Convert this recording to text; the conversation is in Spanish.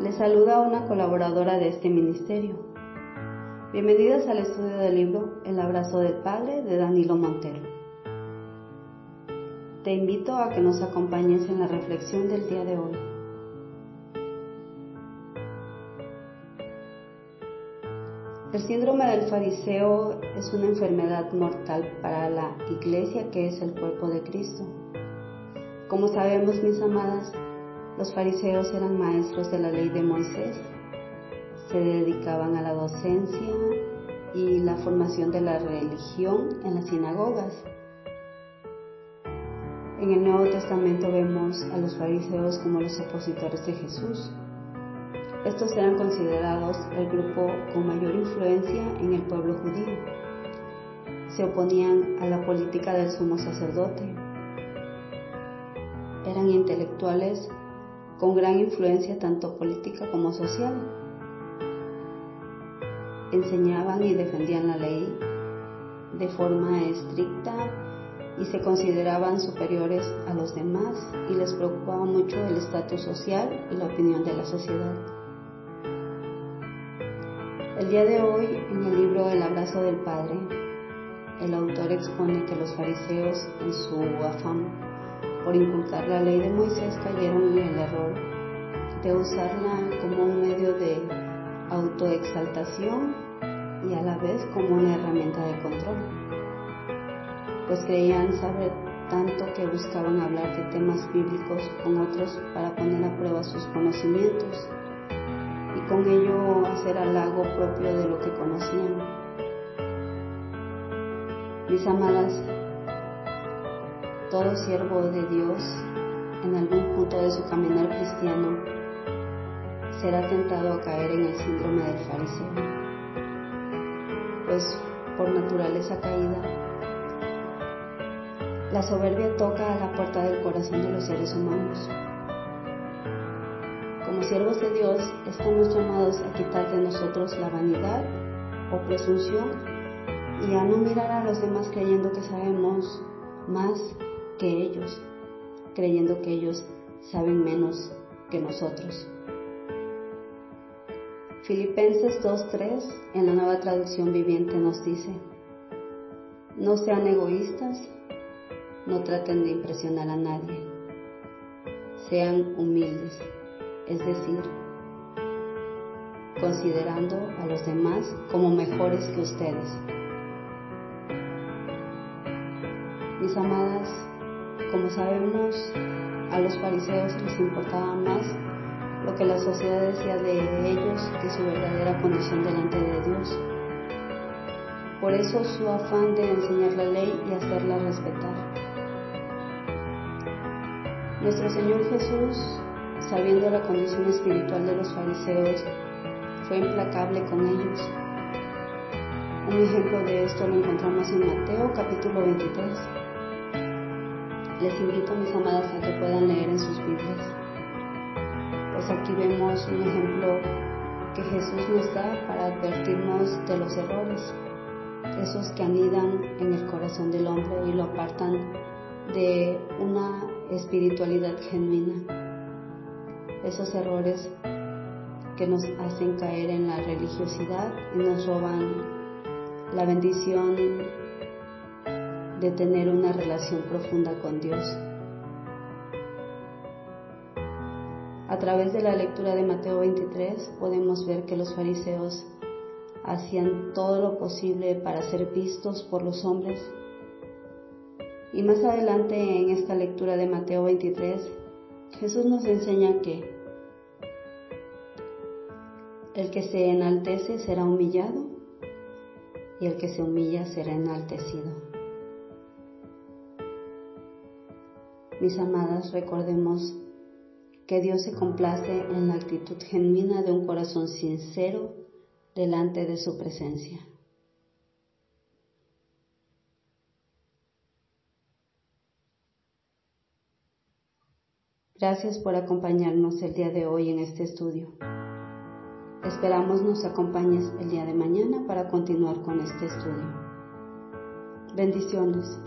Les saluda una colaboradora de este ministerio. Bienvenidas al estudio del libro El abrazo del Padre de Danilo Montero. Te invito a que nos acompañes en la reflexión del día de hoy. El síndrome del fariseo es una enfermedad mortal para la iglesia que es el cuerpo de Cristo. Como sabemos, mis amadas, los fariseos eran maestros de la ley de Moisés, se dedicaban a la docencia y la formación de la religión en las sinagogas. En el Nuevo Testamento vemos a los fariseos como los opositores de Jesús. Estos eran considerados el grupo con mayor influencia en el pueblo judío. Se oponían a la política del sumo sacerdote. Eran intelectuales con gran influencia tanto política como social. Enseñaban y defendían la ley de forma estricta y se consideraban superiores a los demás y les preocupaba mucho el estatus social y la opinión de la sociedad. El día de hoy, en el libro El abrazo del Padre, el autor expone que los fariseos, en su afán por inculcar la ley de Moisés, cayeron en el error de usarla como un medio de autoexaltación y a la vez como una herramienta de control, pues creían saber tanto que buscaban hablar de temas bíblicos con otros para poner a prueba sus conocimientos y con ello hacer halago propio de lo que conocían. Mis amadas, todo siervo de Dios en algún punto de su caminar cristiano será tentado a caer en el síndrome del fariseo, pues por naturaleza caída, la soberbia toca a la puerta del corazón de los seres humanos. Como siervos de Dios, estamos llamados a quitar de nosotros la vanidad o presunción y a no mirar a los demás creyendo que sabemos más que ellos, creyendo que ellos saben menos que nosotros. Filipenses 2.3 en la nueva traducción viviente nos dice, no sean egoístas, no traten de impresionar a nadie, sean humildes es decir, considerando a los demás como mejores que ustedes. Mis amadas, como sabemos, a los fariseos les importaba más lo que la sociedad decía de ellos que su verdadera condición delante de Dios. Por eso su afán de enseñar la ley y hacerla respetar. Nuestro Señor Jesús sabiendo la condición espiritual de los fariseos, fue implacable con ellos. Un ejemplo de esto lo encontramos en Mateo capítulo 23. Les invito, mis amadas, a que puedan leer en sus Biblias. Pues aquí vemos un ejemplo que Jesús nos da para advertirnos de los errores, esos que anidan en el corazón del hombre y lo apartan de una espiritualidad genuina esos errores que nos hacen caer en la religiosidad y nos roban la bendición de tener una relación profunda con Dios. A través de la lectura de Mateo 23 podemos ver que los fariseos hacían todo lo posible para ser vistos por los hombres. Y más adelante en esta lectura de Mateo 23 Jesús nos enseña que el que se enaltece será humillado y el que se humilla será enaltecido. Mis amadas, recordemos que Dios se complace en la actitud genuina de un corazón sincero delante de su presencia. Gracias por acompañarnos el día de hoy en este estudio. Esperamos nos acompañes el día de mañana para continuar con este estudio. Bendiciones.